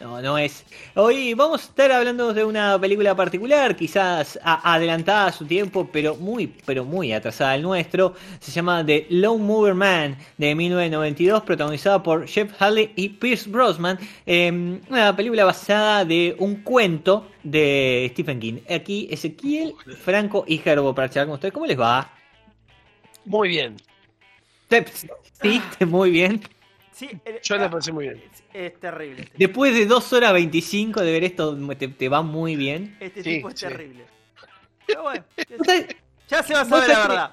no es. Hoy vamos a estar hablando de una película particular, quizás adelantada a su tiempo, pero muy, pero muy atrasada al nuestro. Se llama The Lone Mover Man de 1992, protagonizada por Jeff Halley y Pierce Brosnan. Eh, una película basada de un cuento de Stephen King. Aquí Ezequiel, Franco y Gerbo para charlar con ustedes. ¿Cómo les va? Muy bien. Sí, muy bien. Sí, eh, Yo la ah, pasé muy bien. Es, es terrible. Este, Después de 2 horas 25 de ver esto, te, te va muy bien. este Sí, tipo es sí. terrible. Pero bueno, ¿Vos sabés- ya se va a saber la verdad.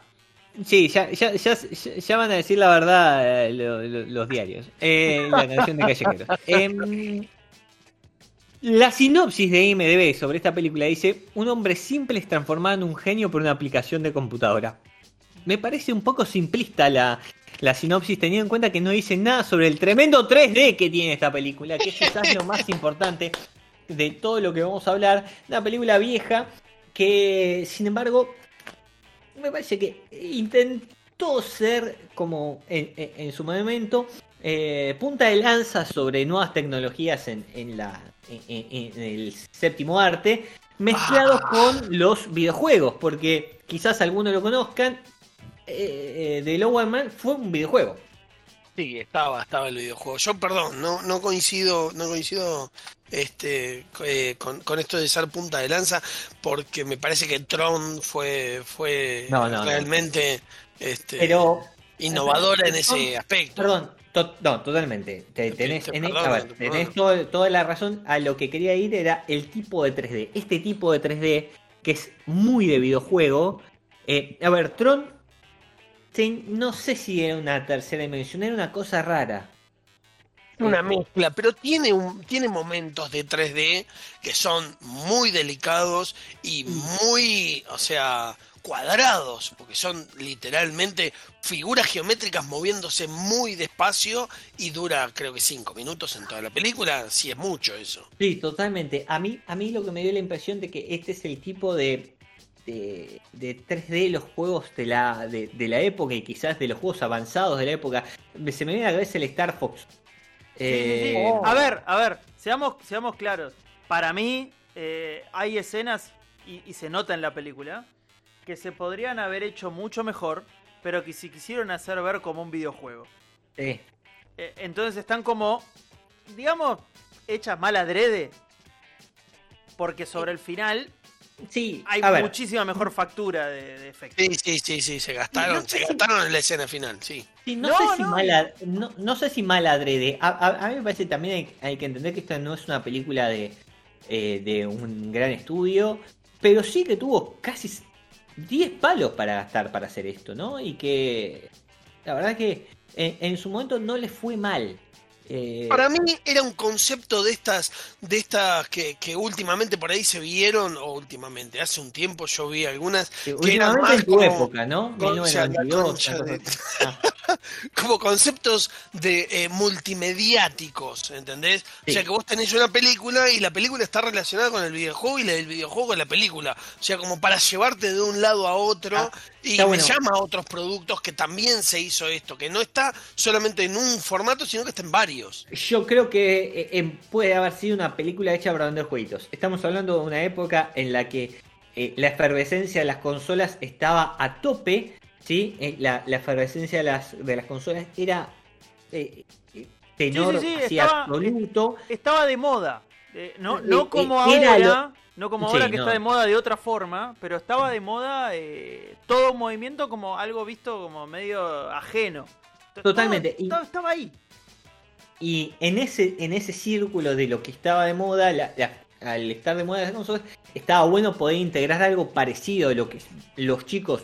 Sí, ya, ya, ya, van a decir la verdad eh, lo- lo- los diarios. Eh, la canción de Callejeros. Em, la sinopsis de IMDB sobre esta película dice: Un hombre simple es transformado en un genio por una aplicación de computadora. Me parece un poco simplista la, la sinopsis, teniendo en cuenta que no dice nada sobre el tremendo 3D que tiene esta película, que es quizás lo más importante de todo lo que vamos a hablar. Una película vieja que, sin embargo, me parece que intentó ser como en, en- en su momento eh, punta de lanza sobre nuevas tecnologías en, en la, el séptimo arte, mezclados con los videojuegos, porque quizás algunos lo conozcan. Eh, The Lower Man fue un videojuego. Sí, estaba, estaba el videojuego. Yo, perdón, no, no coincido, no coincido este, eh, con, con esto de ser punta de lanza, porque me parece que Tron fue, fue No, no, no. realmente este, Pero, innovadora en ese aspecto. perdón, to- no, totalmente. Te- tenés, te en- perdono, a ver, te tenés todo- toda la razón. A lo que quería ir era el tipo de 3D. Este tipo de 3D, que es muy de videojuego. Eh, a ver, Tron, no sé si era una tercera dimensión, era una cosa rara. Una mezcla, pero tiene un, tiene momentos de 3D que son muy delicados y muy, o sea, cuadrados, porque son literalmente figuras geométricas moviéndose muy despacio y dura creo que 5 minutos en toda la película, si es mucho eso. Sí, totalmente. A mí, a mí lo que me dio la impresión de que este es el tipo de, de, de 3D de los juegos de la, de, de la época y quizás de los juegos avanzados de la época. Se me viene a la cabeza el Star Fox. Sí, sí, sí. Eh, A ver, a ver, seamos, seamos claros. Para mí, eh, hay escenas, y, y se nota en la película, que se podrían haber hecho mucho mejor, pero que se quisieron hacer ver como un videojuego. sí. Eh, entonces están como, digamos, hechas mal adrede. Porque sobre el final Sí, hay a ver, muchísima mejor factura de, de efectos. Sí, sí, sí, sí, se gastaron, No sé se si- gastaron en la escena final, sí. sí, no, No, sé si no. mala, no, no sé si mal adrede. A, a- a mí me parece también hay, hay que entender que esta no es una película de, eh, de un gran estudio, pero sí que tuvo casi 10 palos para gastar para hacer esto, ¿no? Y que la verdad que en, en su momento no le fue mal. Eh, Para mí era un concepto de estas, de estas que, que últimamente por ahí se vieron, o últimamente, hace un tiempo yo vi algunas, que eran últimamente más en tu como- época, ¿no? concha, la 1992, concha una de- cosa así. Ah, como conceptos de eh, multimediáticos, ¿entendés? Sí. O sea que vos tenés una película y la película está relacionada con el videojuego y la del videojuego con la película. O sea, como para llevarte de un lado a otro Ah, y me bueno. llama a otros productos que también se hizo esto, que no está solamente en un formato, sino que está en varios. Yo creo que eh, eh, puede haber sido una película hecha para vender jueguitos. Estamos hablando de una época en la que eh, la efervescencia de las consolas estaba a tope, ¿sí? Eh, la, la efervescencia de las, de las consolas era eh, tenor Sí, sí, sí, así estaba- absoluto. Estaba de moda. Eh, no, no como ahora, no como ahora que no. está de moda de otra forma, pero estaba de moda todo un movimiento como algo visto como medio ajeno. Totalmente. Todo- estaba, estaba ahí. Y en ese, en ese círculo de lo que estaba de moda, la- la- al estar de moda las consolas, estaba bueno poder integrar algo parecido a lo que los chicos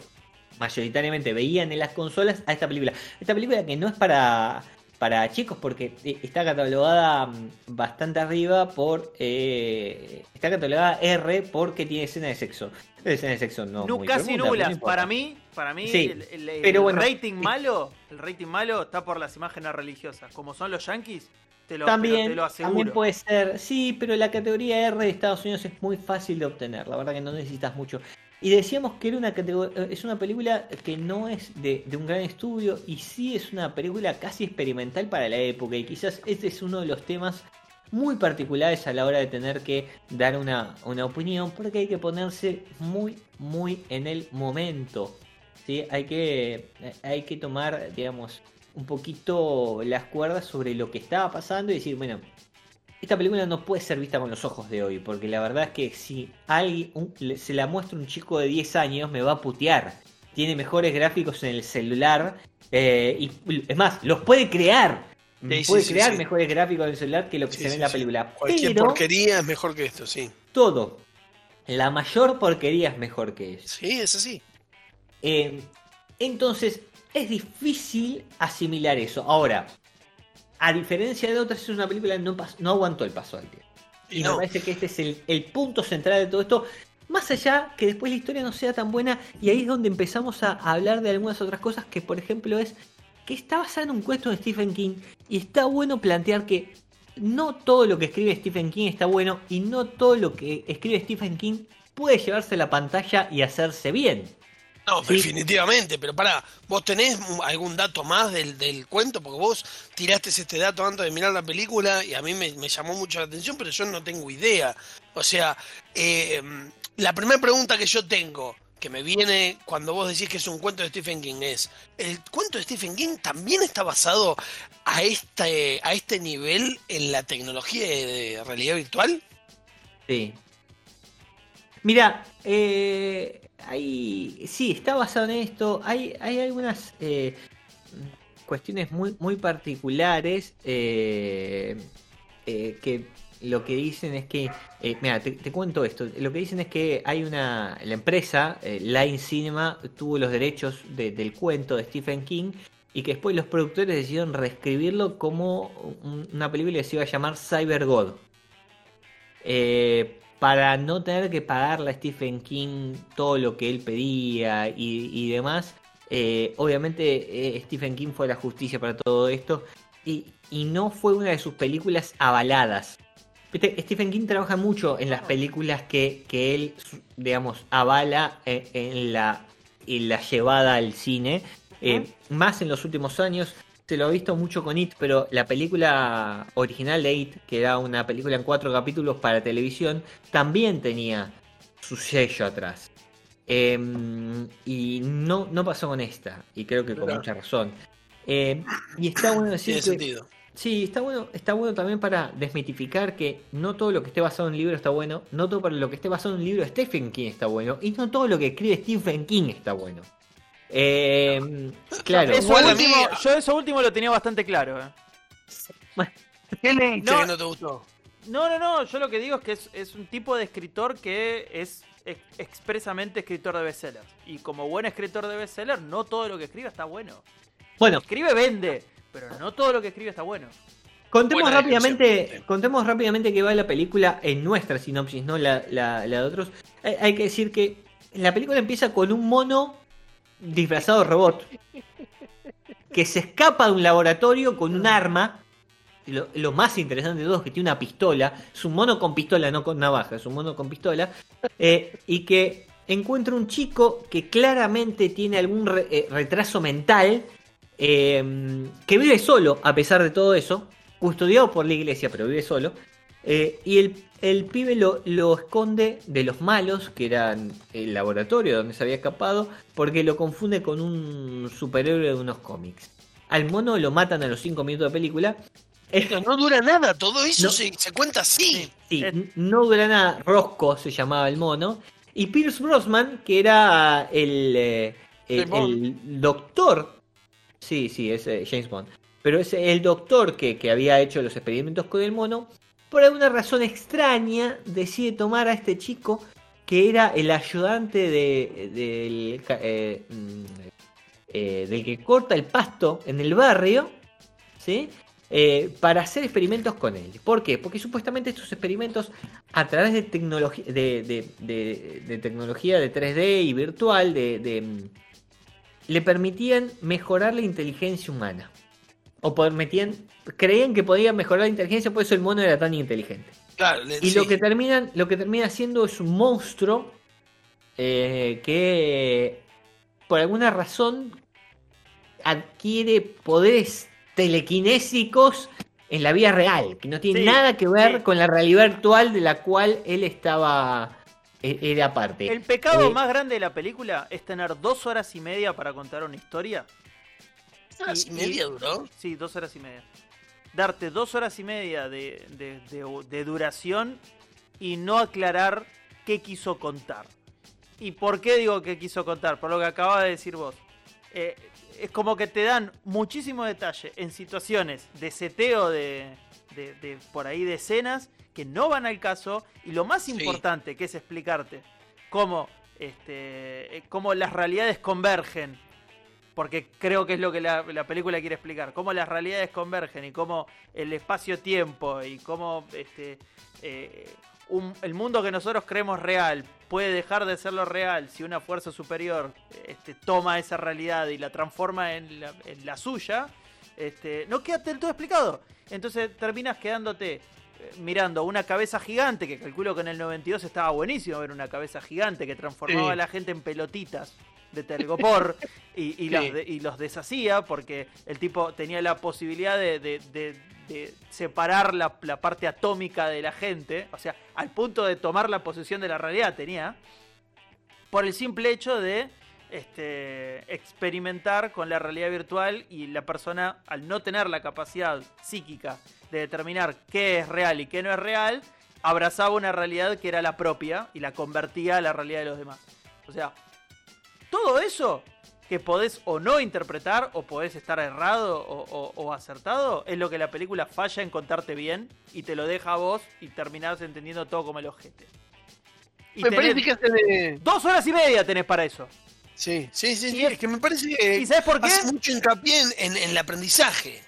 mayoritariamente veían en las consolas a esta película. Esta película que no es para, para chicos porque eh, está catalogada mm, bastante arriba por... eh, está catalogada R porque tiene escena de sexo. Escena de sexo no. Muy casi no nulas. para mí, para mí Sí, el, el- el pero bueno, rating malo, el rating malo está por las imágenes religiosas. Como son los yankees, te lo, También, te lo- te lo aseguro. también puede ser, sí, pero la categoría R de Estados Unidos es muy fácil de obtener, la verdad que no necesitas mucho. Y decíamos que era una eh, es una película que no es de, de un gran estudio y sí es una película casi experimental para la época y quizás este es uno de los temas muy particulares a la hora de tener que dar una, una opinión porque hay que ponerse muy, muy en el momento. ¿sí? Hay, que, hay que tomar, digamos, un poquito las cuerdas sobre lo que estaba pasando y decir, bueno, esta película no puede ser vista con los ojos de hoy, porque la verdad es que si alguien un- se la muestra un chico de 10 años, me va a putear. Tiene mejores gráficos en el celular, eh, y es más, los puede crear. Sí, puede sí, crear sí. mejores gráficos en el celular que lo que se ve en la película. Cualquier Pero porquería es mejor que esto, sí. todo, la mayor porquería es mejor que eso. Sí, es así. Eh, entonces, es difícil asimilar eso. Ahora, a diferencia de otras, es una película que no, aguantó el paso al tiempo. Y no. me parece que este es el, el punto central de todo esto. Más allá que después la historia no sea tan buena, y ahí es donde empezamos a hablar de algunas otras cosas, que por ejemplo es que está basada en un cuento de Stephen King, y está bueno plantear que no todo lo que escribe Stephen King está bueno, y no todo lo que escribe Stephen King puede llevarse a la pantalla y hacerse bien. No, Sí. definitivamente, pero pará, ¿vos tenés algún dato más del, del cuento? Porque vos tiraste este dato antes de mirar la película y a mí me, me llamó mucho la atención, pero yo no tengo idea. O sea, eh, la primera pregunta que yo tengo, que me viene cuando vos decís que es un cuento de Stephen King, es, ¿el cuento de Stephen King también está basado a este, a este nivel en la tecnología de realidad virtual? Sí. Mira, eh, hay, sí, está basado en esto. Hay, hay algunas eh, cuestiones muy, muy particulares eh, eh, que lo que dicen es que, mira, te, cuento esto. Lo que dicen es que hay una, la empresa Line Cinema tuvo los derechos de- del cuento de Stephen King y que después los productores decidieron reescribirlo como un- una película que se iba a llamar Cyber God. Eh, para no tener que pagarle a Stephen King todo lo que él pedía y, y demás. eh, obviamente eh, Stephen King fue la justicia para todo esto y, y no fue una de sus películas avaladas. Viste, Stephen King trabaja mucho en las películas que, que él, digamos, avala en, en la, en la llevada al cine. Eh, más en los últimos años. Se lo ha visto mucho con It, pero la película original de It, que era una película en cuatro capítulos para televisión, también tenía su sello atrás. Eh, y no, no pasó con esta, y creo que con mucha razón. Eh, y está bueno decir Tiene que sentido. Sí, está bueno, está bueno también para desmitificar que no todo lo que esté basado en un libro está bueno, no todo para lo que esté basado en un libro de Stephen King está bueno, y no todo lo que escribe Stephen King está bueno. Eh, claro. Eso Igual a último, mí- yo eso último lo tenía bastante claro. eh. ¿Qué leíste No. que no te gustó? No, no, no, yo lo que digo es que es, es un tipo de escritor que es ex- expresamente escritor de bestsellers. Y como buen escritor de bestsellers, no todo lo que escribe está bueno. Bueno, Escribe, vende, pero no todo lo que escribe está bueno. contemos rápidamente, contemos rápidamente que va la película en nuestra sinopsis, no la, la- la de otros. Hay, hay que decir que la película empieza con un mono disfrazado robot que se escapa de un laboratorio con un arma. Lo, más interesante de todo es que tiene una pistola. Es un mono con pistola, no con navaja, es un mono con pistola. eh, y que encuentra un chico que claramente tiene algún eh, retraso mental. eh, que vive solo a pesar de todo eso. Custodiado por la iglesia, pero vive solo. Eh, y el, el pibe lo, lo esconde de los malos, que eran el laboratorio donde se había escapado, porque lo confunde con un superhéroe de unos cómics. Al mono lo matan a los 5 minutos de película. Pero no dura nada, todo eso No. se, se cuenta así. Sí, no dura nada. Rosco se llamaba el mono. Y Pierce Brosnan, que era el, eh, el, el doctor Sí, sí, es eh, James Bond. Pero es el doctor que, que había hecho los experimentos con el mono. Por alguna razón extraña, decide tomar a este chico que era el ayudante de, del, eh, mm, eh, que corta el pasto en el barrio, ¿sí? Eh, para hacer experimentos con él. ¿Por qué? Porque supuestamente estos experimentos a través de tecnología de, de- tecnología de 3D y virtual mm, le permitían mejorar la inteligencia humana. O permitían, creían que podían mejorar la inteligencia, por eso el mono era tan inteligente. Claro, Y sí. lo que terminan, lo que termina haciendo es un monstruo eh, que por alguna razón adquiere poderes telequinésicos en la vida real, que no tiene Sí, nada que ver sí. con la realidad virtual de la cual él estaba e- era parte. El pecado Eh, más grande de la película es tener dos horas y media para contar una historia. Horas y y- media duró. Sí, dos horas y media. Darte dos horas y media de, de- de- de duración y no aclarar qué quiso contar. ¿Y por qué digo que quiso contar? Por lo que acaba de decir vos. Eh, es como que te dan muchísimo detalle en situaciones de seteo de, de- de por ahí de escenas que no van al caso. Y lo más Sí. importante que es explicarte cómo, este, eh, cómo las realidades convergen porque creo que es lo que la, la película quiere explicar, cómo las realidades convergen y cómo el espacio-tiempo y cómo este, eh, un- el mundo que nosotros creemos real puede dejar de serlo real si una fuerza superior este, toma esa realidad y la transforma en la, en la suya, este, no queda del todo explicado. Entonces terminas quedándote eh, mirando una cabeza gigante, que calculo que en el 92 estaba buenísimo ver una cabeza gigante que transformaba Sí. a la gente en pelotitas de telgopor y, y Sí. los de- y los deshacía porque el tipo tenía la posibilidad de, de- de- de separar la, la parte atómica de la gente, o sea, al punto de tomar la posesión de la realidad tenía, por el simple hecho de este, experimentar con la realidad virtual y la persona, al no tener la capacidad psíquica de determinar qué es real y qué no es real, abrazaba una realidad que era la propia y la convertía a la realidad de los demás. O sea, todo eso que podés o no interpretar, o podés estar errado o, o- o acertado, es lo que la película falla en contarte bien y te lo deja a vos y terminás entendiendo todo como el ojete. Y Me parece que hace de- Dos horas y media tenés para eso. Sí, sí, sí, sí, es- es que me parece que ¿Y sabes por qué? hace mucho hincapié en, en- en el aprendizaje.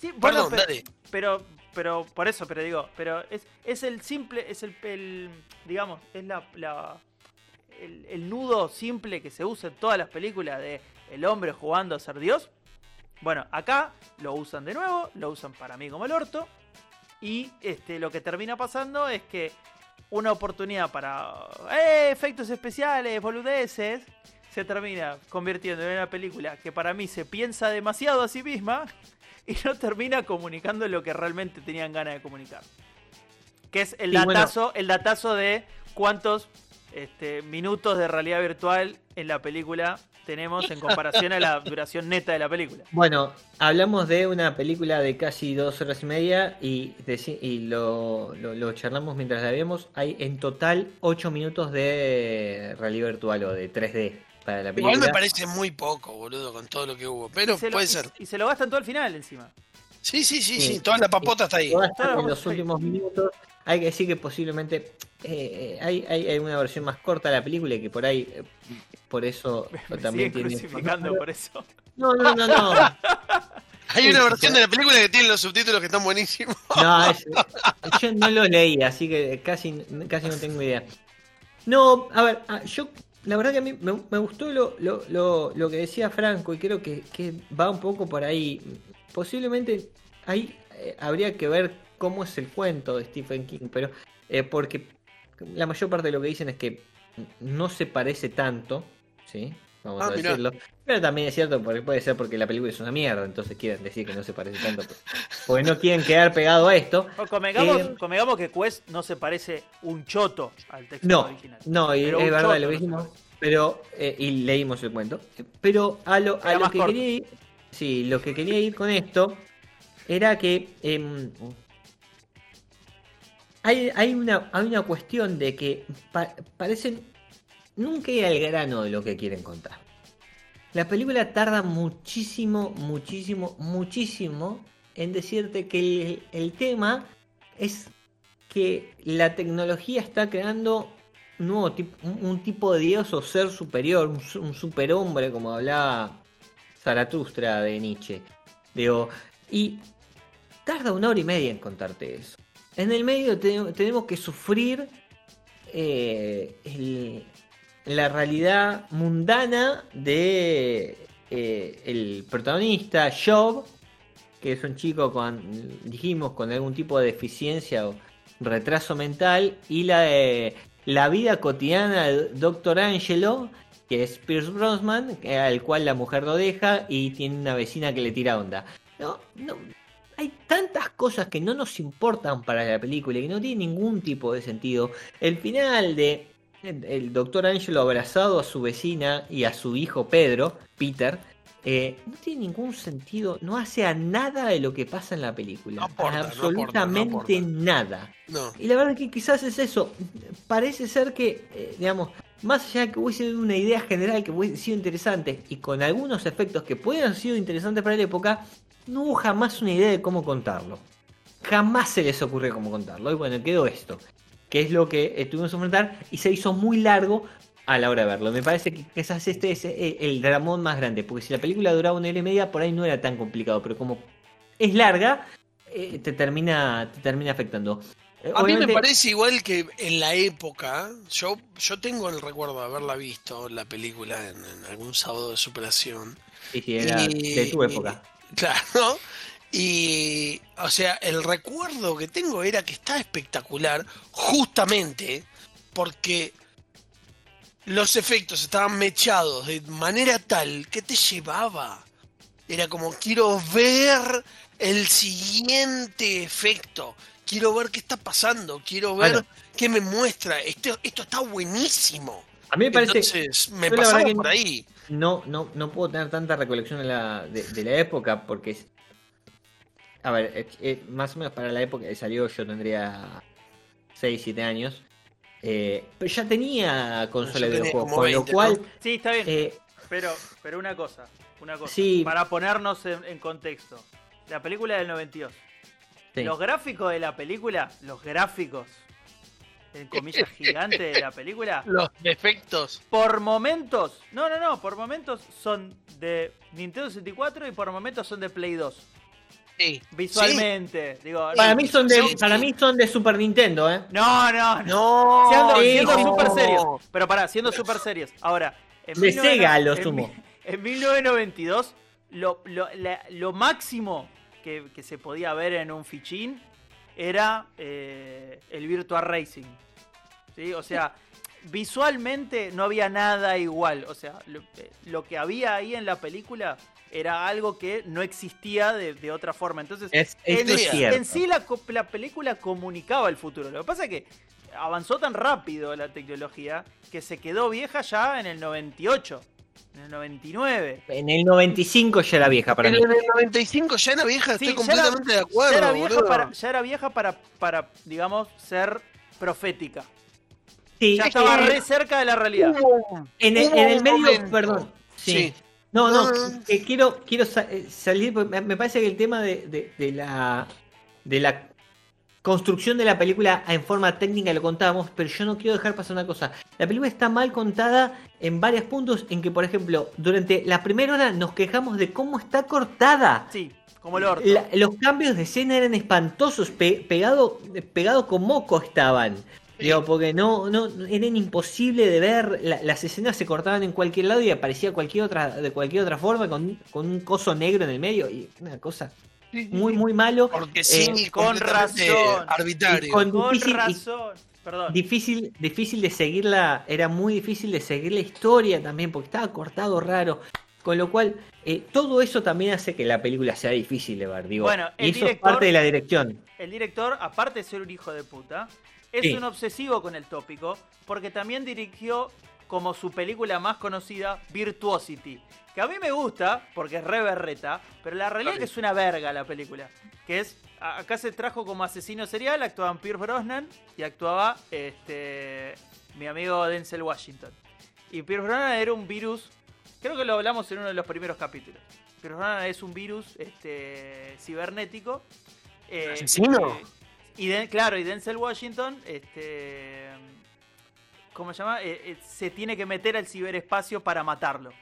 Sí, bueno, Perdón, pero, dale. pero, pero por eso, pero digo, pero es, es el simple, es el, el- digamos, es la, la- el, el nudo simple que se usa en todas las películas de el hombre jugando a ser Dios. Bueno, acá lo usan de nuevo, lo usan para mí como el orto. Y este, lo que termina pasando es que una oportunidad para ¡eh! efectos especiales, boludeces, se termina convirtiendo en una película que para mí se piensa demasiado a sí misma y no termina comunicando lo que realmente tenían ganas de comunicar. Que es el bueno. datazo, el datazo de cuántos este, minutos de realidad virtual en la película tenemos en comparación a la duración neta de la película. Bueno, hablamos de una película de casi dos horas y media y, lo, lo- lo charlamos mientras la vemos. Hay en total ocho minutos de realidad virtual o de 3D para la película. Igual me parece muy poco, boludo, con todo lo que hubo. Pero lo- puede y- ser. Y, se lo gastan todo al final encima. Sí, sí, sí, Sí. sí, toda la papota está ahí. En los últimos minutos. Hay que decir que posiblemente eh, eh, hay, hay, hay una versión más corta de la película y que por ahí, eh, por eso Me también tiene. crucificando por eso. No, no, no, no. Hay una versión de la película que tiene los subtítulos que están buenísimos. No, es- yo no lo leí, así que casi, casi no tengo idea. No, a ver, ah, yo la verdad que a mí me, me gustó lo, lo, lo, lo que decía Franco y creo que, que va un poco por ahí. Posiblemente ahí eh, habría que ver cómo es el cuento de Stephen King, pero eh, porque la mayor parte de lo que dicen es que no se parece tanto, ¿sí? Vamos Ah, a mirá. decirlo. Pero también es cierto, porque puede ser porque la película es una mierda, entonces quieren decir que no se parece tanto, pues, porque no quieren quedar pegado a esto. O convengamos, Eh, convengamos que Quest no se parece un choto al texto No, original. no, y Pero es verdad, lo no dijimos, pero eh, y leímos el cuento. Pero a lo, a lo que corto. quería ir, sí, lo que quería ir con esto era que em, hay, una cuestión de que pa- parecen nunca ir al grano de lo que quieren contar. la película tarda muchísimo, muchísimo, muchísimo en decirte que el, tema es que la tecnología está creando un nuevo tipo, un, tipo de dios o ser superior, un, su- un superhombre, como hablaba Zaratustra de Nietzsche. Digo, y tarda una hora y media en contarte eso. En el medio te- tenemos que sufrir eh, la realidad mundana de eh, el protagonista Job, que es un chico con, dijimos, con algún tipo de deficiencia o retraso mental, y la de la vida cotidiana de Dr. Angelo, que es Pierce Brosnan, al cual la mujer lo deja y tiene una vecina que le tira onda. No, no, hay tantas cosas que no nos importan para la película y que no tienen ningún tipo de sentido. El final de el, doctor Angelo abrazado a su vecina y a su hijo Pedro, Peter, eh, no tiene ningún sentido, no hace a nada de lo que pasa en la película. No aporta, no aporta, no absolutamente aporta. nada. Y la verdad que quizás es eso. Parece ser que, eh, digamos, más allá de que hubiese sido una idea general que hubiese sido interesante y con algunos efectos que pueden haber sido interesantes para la época, no hubo jamás una idea de cómo contarlo. Jamás se les ocurrió cómo contarlo. Y bueno, quedó esto. Que es lo que tuvimos que enfrentar y se hizo muy largo a la hora de verlo. Me parece que quizás este es eh, el dramón más grande. Porque si la película duraba una hora y media, por ahí no era tan complicado. Pero como es larga, eh, te, termina, te termina afectando. Eh, A mí me parece igual que en la época, yo, yo tengo el recuerdo de haberla visto, la película, en, en algún sábado de superación. Sí, sí, era Y- de tu época. Claro. Y, o sea, el recuerdo que tengo era que está espectacular, justamente porque los efectos estaban mechados de manera tal que te llevaba. Era como, quiero ver el siguiente efecto. Quiero ver qué está pasando. Quiero ver Bueno. qué me muestra. Esto, esto está buenísimo. A mí me parece Entonces, me pasaba por ahí. No, no, no puedo tener tanta recolección de la, de, de la época porque es- a ver, eh, eh, más o menos para la época que salió yo tendría 6, 7 años. Eh, pero ya tenía consola de videojuegos, con 20, lo cual Sí, está bien. eh, Pero, pero una cosa, una cosa. Sí. Para ponernos en, en contexto. La película del 92. sí. Los gráficos de la película, los gráficos, en comillas gigantes de la película, Los defectos. por momentos, no, no, no, por momentos son de Nintendo 64 y por momentos son de Play 2. Sí. Visualmente, digo. para mí son de Sí, para mí son de Super Nintendo, ¿eh? No, no, no. No, Siendo, Sí, siendo super serios. Pero pará, siendo super serios. Ahora, en De 19 Sega, lo en sumo. mi- En 1992, lo, lo, la- lo máximo que, que se podía ver en un fichín era eh, el Virtua Racing. ¿Sí? O sea, visualmente no había nada igual. O sea, lo, eh, lo que había ahí en la película era algo que no existía de, de otra forma. Entonces, Es, en, es sí la, la película comunicaba el futuro. Lo que pasa es que avanzó tan rápido la tecnología que se quedó vieja ya en el 98, en el 99. En el 95 ya era vieja para Pero mí. en el 95 ya era vieja, Sí, estoy era- completamente de acuerdo. ya, era vieja boludo. para, ya era vieja para, para, digamos, ser profética. Sí, Ya es estaba que re cerca de la realidad. Hubo- en, el, en el medio, perdón. Sí. Sí. No, no, Ah. quiero, quiero sa- eh, salir, porque me me parece que el tema de, de- de la de la construcción de la película en forma técnica lo contábamos, pero yo no quiero dejar pasar una cosa. La película está mal contada en varios puntos en que, por ejemplo, durante la primera hora nos quejamos de cómo está cortada. Sí, como el orto. La- los cambios de escena eran espantosos, pe- pegado, pegado con moco estaban. Digo, porque no, no, eran imposible de ver, la- las escenas se cortaban en cualquier lado y aparecía cualquier otra, de cualquier otra forma, con, con un coso negro en el medio, y una cosa muy, muy malo. Porque sí, Eh, con razón. arbitrario. Con- Con difícil- y- razón. Perdón. Difícil, difícil de seguirla, era muy difícil de seguir la historia también, porque estaba cortado raro. Con lo cual, eh, todo eso también hace que la película sea difícil de ver, digo. Bueno, el y eso es director- parte de la dirección. El director, aparte de ser un hijo de puta, es Sí. un obsesivo con el tópico, porque también dirigió como su película más conocida, Virtuosity. Que a mí me gusta, porque es re berreta, pero la realidad es que es una verga la película. Que es, acá se trajo como asesino serial, actuaban Pierce Brosnan y actuaba este mi amigo Denzel Washington. Y Pierce Brosnan era un virus Creo que lo hablamos en uno de los primeros capítulos. Pierce Brosnan es un virus este, cibernético. eh, ¿Asesino? eh, y Den- claro, y Denzel Washington, este, ¿cómo se llama? Eh, eh, se tiene que meter al ciberespacio para matarlo.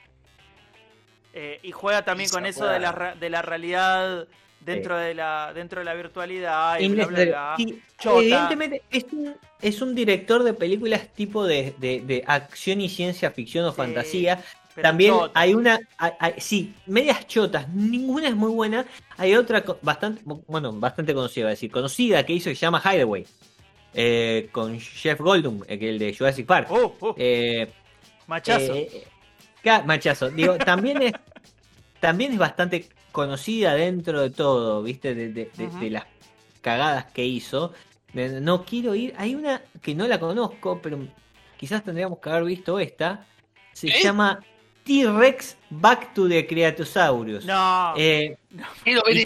Eh, y juega también con eso de la, de la realidad dentro de la dentro de la virtualidad y bla, bla, bla. Y, evidentemente es un, es un director de películas tipo de, de- de acción y ciencia ficción o Sí, fantasía. pero También chota. hay una, hay- hay- sí, medias chotas, ninguna es muy buena. Hay otra bastante, bueno, bastante conocida, decir, conocida que hizo que se llama Hideaway, eh, con Jeff Goldblum, eh, el de Jurassic Park. Uh, uh, Eh, machazo. ca- machazo. Digo, también es, también es bastante conocida dentro de todo, ¿viste? De, de- de- Ujú. de las cagadas que hizo. No quiero ir. Hay una que no la conozco, pero quizás tendríamos que haber visto esta. Se ¿Eh? llama T-Rex Back to the Creatosaurus. no. Eh, Quiero ver Y-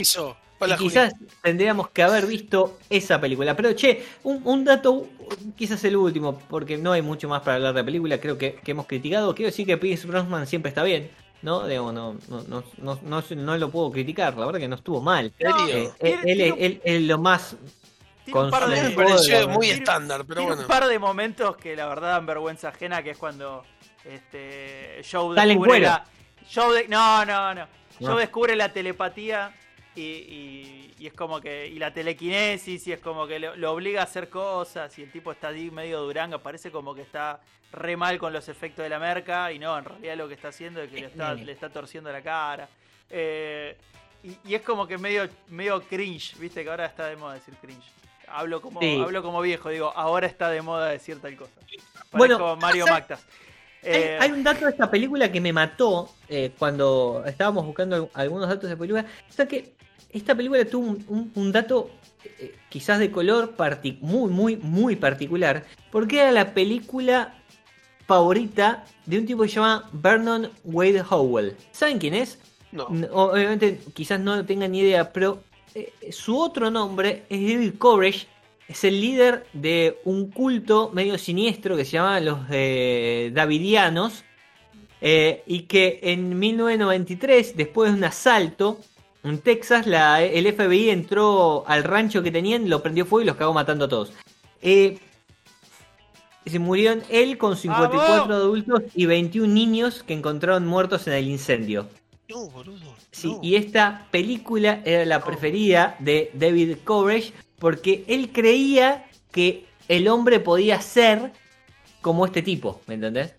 y Juli. quizás tendríamos que haber visto esa película. Pero che, un, un dato, quizás el último, porque no hay mucho más para hablar de la película. Creo que, que hemos criticado. Quiero decir que Pierce Brosnan siempre está bien. ¿no? Digo, no, no, no, no, no, no lo puedo criticar. La verdad que no estuvo mal. Eh, tiene- él, él lo más. Un par de- muy tiene- estándar, pero Tiene bueno. un par de momentos que la verdad dan vergüenza ajena, que es cuando este Joe descubre la... Joe de- No, no, no. No. Joe descubre la telepatía y, y- y es como que... Y la telequinesis y es como que lo, lo obliga a hacer cosas y el tipo está ahí medio duranga, parece como que está re mal con los efectos de la merca y no, en realidad lo que está haciendo es que le está, le está torciendo la cara. Eh, y, y es como que medio, medio cringe, viste que ahora está de moda decir cringe. Hablo como, Sí. hablo como viejo, digo, ahora está de moda decir tal cosa. Bueno, Bueno, Mario ¿sabes? Mactas. Hay, Eh, hay un dato de esta película que me mató eh, cuando estábamos buscando al- algunos datos de película. O sea que esta película tuvo un, un- un dato eh, quizás de color muy, muy, muy particular. Porque era la película favorita de un tipo que se llama Vernon Wade Howell. ¿Saben quién es? No. Obviamente quizás no tengan ni idea, pero eh, su otro nombre es David Koresh. Es el líder de un culto medio siniestro que se llama los eh, Davidianos. eh, y que en 1993, después de un asalto en Texas, la, el FBI entró al rancho que tenían, lo prendió fuego y los cagó matando a todos. Eh, se murieron él con 54 ¡Vamos! adultos y 21 niños que encontraron muertos en el incendio. No, boludo. Sí, y esta película era la preferida de David Koresh porque él creía que el hombre podía ser como este tipo, ¿me entendés?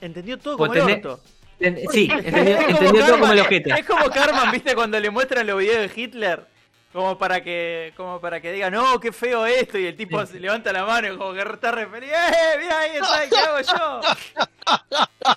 entendió todo Pues como el orto. Sí, entendió, Es como entendió todo como el Carman- ojete. Es como Carman, ¿viste? Cuando le muestran los videos de Hitler. Como para que como para que diga, no, qué feo esto. Y el tipo se levanta la mano y como que está re feliz. ¡Eh! Mira ahí está, ¿qué hago yo?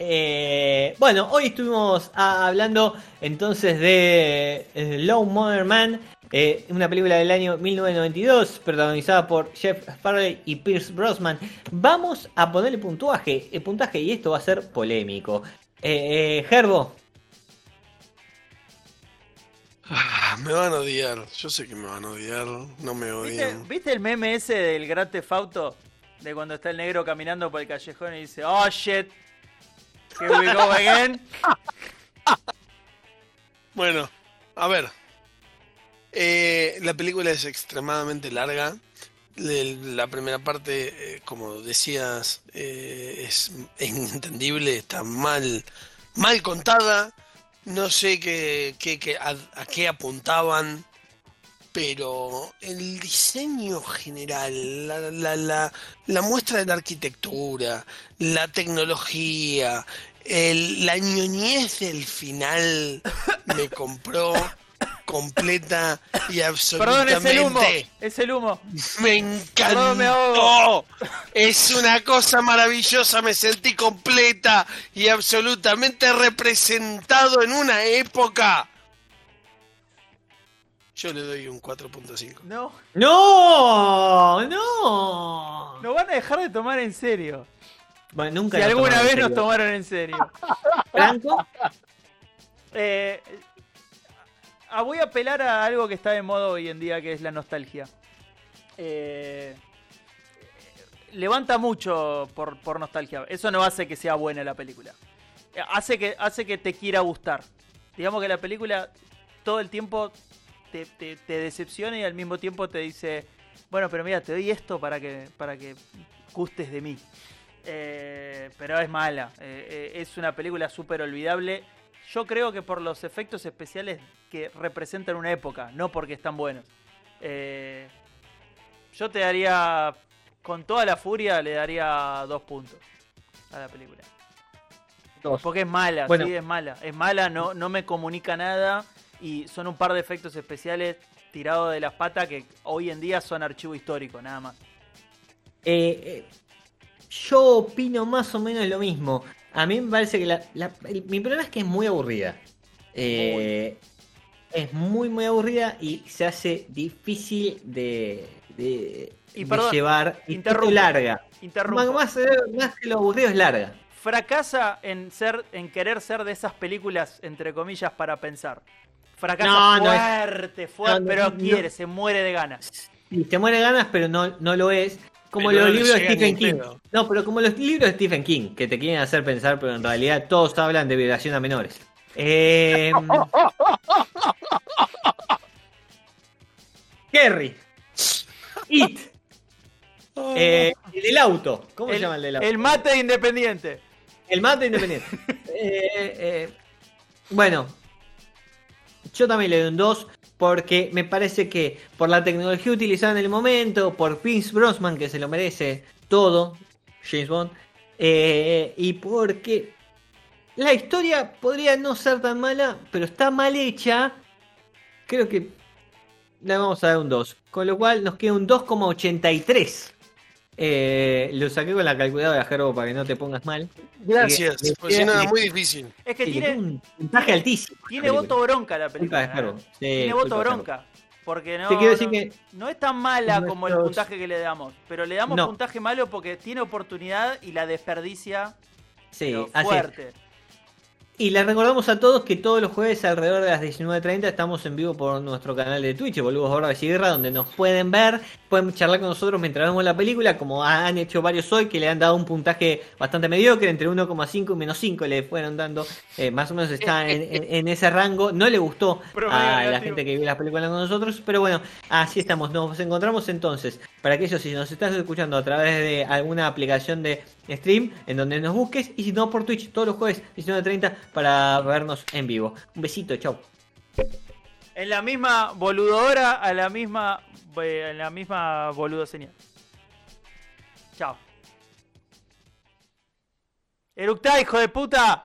Eh, bueno, hoy estuvimos ah, hablando entonces de eh, Low Mother Man, eh, una película del año 1992 protagonizada por Jeff Farley y Pierce Brosnan. Vamos a ponerle puntuaje, eh, puntaje y esto va a ser polémico. Eh, eh, Gerbo, Ah, me van a odiar. Yo sé que me van a odiar. No me ¿Viste, odian. ¿Viste el meme ese del Grand Theft Auto? De cuando está el negro caminando por el callejón y dice, oh shit, here we go again. Bueno, a ver. Eh, la película es extremadamente larga. La primera parte, eh, como decías, eh, es inentendible, está mal, mal contada. No sé qué, a, qué apuntaban, pero el diseño general, la- la muestra de la arquitectura, la tecnología, el- la ñoñez del final me compró completa y Perdón, es el humo, absolutamente. es el humo. Me Perdón, me encantó. Es una cosa maravillosa. Me sentí completa y absolutamente representado en una época. Yo le doy un 4.5. No, no, no, nos van a dejar de tomar en serio. Bueno, nunca Si alguna vez nos tomaron en serio. Franco, Eh, ah, voy a apelar a algo que está de moda hoy en día, que es la nostalgia. Eh, levanta mucho por, nostalgia. Eso no hace que sea buena la película. Eh, Hace que, hace que te quiera gustar. Digamos que la película todo el tiempo te, te- decepciona y al mismo tiempo te dice, bueno, pero mira, te doy esto para que, para que gustes de mí. Eh, pero es mala. Es una película súper olvidable. Yo creo que por los efectos especiales que representan una época, no porque están buenos. Eh, yo te daría, con toda la furia, le daría dos puntos a la película. Dos. Porque es mala, Bueno. sí, es mala. Es mala, no, no me comunica nada y son un par de efectos especiales tirados de las patas que hoy en día son archivo histórico, nada más. Eh, eh, yo opino más o menos lo mismo. A mí me parece que la, la- el- mi problema es que es muy aburrida. Eh, Es muy, muy aburrida y se hace difícil de, de, Y de perdón, llevar. Y larga. Más, más, más que lo aburrido es larga. fracasa en ser en querer ser de esas películas entre comillas para pensar fracasa No, no es- fuerte fuerte no, no, pero quiere se muere de ganas Y te muere ganas, pero no, no lo es. Como Pero los no libros de Stephen en King. No, pero como los libros de Stephen King, que te quieren hacer pensar, pero en realidad todos hablan de violación a menores. Eh... Kerry. It. Eh, el del auto. ¿Cómo se llama el del auto? el mate de independiente El mate independiente. Eh, eh, bueno, yo también le doy un 2 porque me parece que por la tecnología utilizada en el momento, por Pierce Brosnan que se lo merece todo, James Bond, eh, y porque la historia podría no ser tan mala, pero está mal hecha, creo que le vamos a dar un 2. Con lo cual nos queda un 2,83. Eh, lo saqué con la calculadora, Gerbo, para que no te pongas mal. Gracias, Le- porque si era muy difícil. es que tiene un puntaje altísimo. tiene voto bronca la Culpa película. ¿eh? Sí, tiene culpa voto bronca porque no Te quiero decir no, que no es tan mala como el puntaje que le damos pero le damos No. puntaje malo porque tiene oportunidad y la desperdicia sí, así fuerte Y les recordamos a todos que todos los jueves alrededor de las 19.30 estamos en vivo por nuestro canal de Twitch, Boludos Barbas y Guerra, donde nos pueden ver, pueden charlar con nosotros mientras vemos la película, como han hecho varios hoy, que le han dado un puntaje bastante mediocre, entre 1,5 y menos 5 le fueron dando, eh, más o menos está en, en- en ese rango, no le gustó a la gente que vio las películas con nosotros, pero bueno, así estamos, nos encontramos entonces, para aquellos si nos estás escuchando a través de alguna aplicación de stream en donde nos busques y si no por Twitch todos los jueves 19.30 para vernos en vivo. Un besito, chau. En la misma boludora, a la misma, eh, en la misma boludo señal. Chao. Eructá, hijo de puta.